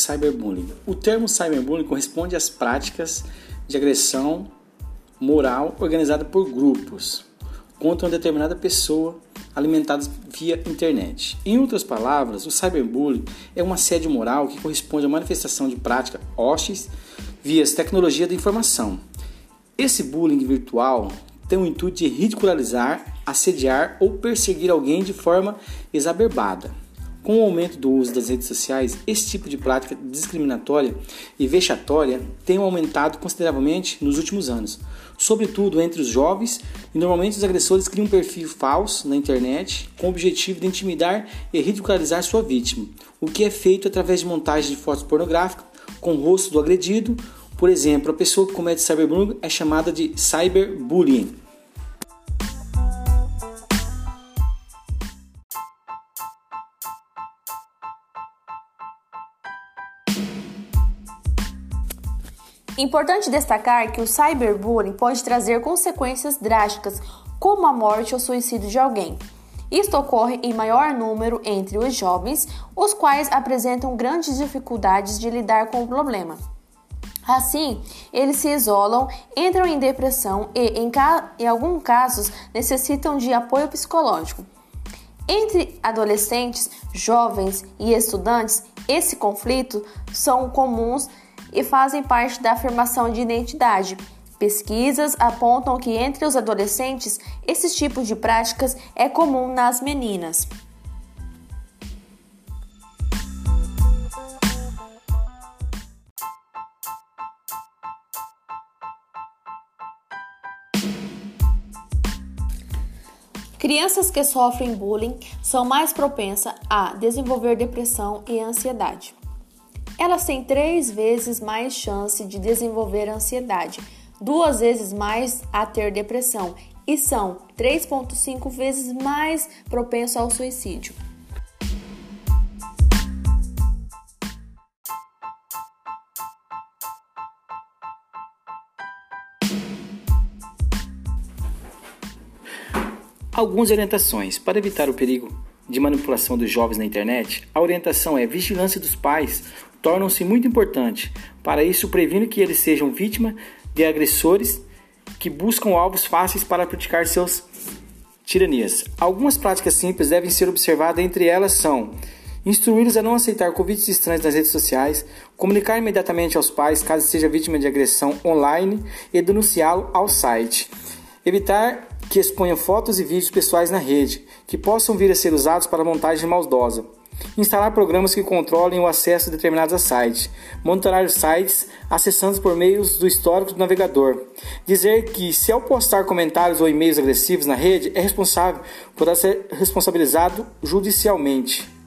cyberbullying. O termo cyberbullying corresponde às práticas de agressão moral organizada por grupos contra uma determinada pessoa alimentadas via internet. Em outras palavras, o cyberbullying é um assédio moral que corresponde à manifestação de prática hostis via tecnologia da informação. Esse bullying virtual tem o intuito de ridicularizar, assediar ou perseguir alguém de forma exacerbada. Com o aumento do uso das redes sociais, esse tipo de prática discriminatória e vexatória tem aumentado consideravelmente nos últimos anos, sobretudo entre os jovens, e normalmente os agressores criam um perfil falso na internet com o objetivo de intimidar e ridicularizar sua vítima, o que é feito através de montagem de fotos pornográficas com o rosto do agredido. Por exemplo, a pessoa que comete cyberbullying é chamada de cyberbullying. Importante destacar que o cyberbullying pode trazer consequências drásticas, como a morte ou suicídio de alguém. Isto ocorre em maior número entre os jovens, os quais apresentam grandes dificuldades de lidar com o problema. Assim, eles se isolam, entram em depressão e, em, em alguns casos, necessitam de apoio psicológico. Entre adolescentes, jovens e estudantes, esse conflito são comuns e fazem parte da afirmação de identidade. Pesquisas apontam que entre os adolescentes, esses tipos de práticas é comum nas meninas. Crianças que sofrem bullying são mais propensas a desenvolver depressão e ansiedade elas têm três vezes mais chance de desenvolver ansiedade, duas vezes mais a ter depressão e são 3,5 vezes mais propensos ao suicídio. Algumas orientações para evitar o perigo de manipulação dos jovens na internet, a orientação é vigilância dos pais tornam-se muito importantes. Para isso, previno que eles sejam vítimas de agressores que buscam alvos fáceis para praticar seus tiranias. Algumas práticas simples devem ser observadas, entre elas são instruí-los a não aceitar convites estranhos nas redes sociais, comunicar imediatamente aos pais caso seja vítima de agressão online e denunciá-lo ao site. Evitar que exponha fotos e vídeos pessoais na rede, que possam vir a ser usados para montagem maldosa. Instalar programas que controlem o acesso a determinados sites. Monitorar os sites acessando por meio do histórico do navegador. Dizer que, se ao postar comentários ou e-mails agressivos na rede, é responsável, poderá ser responsabilizado judicialmente.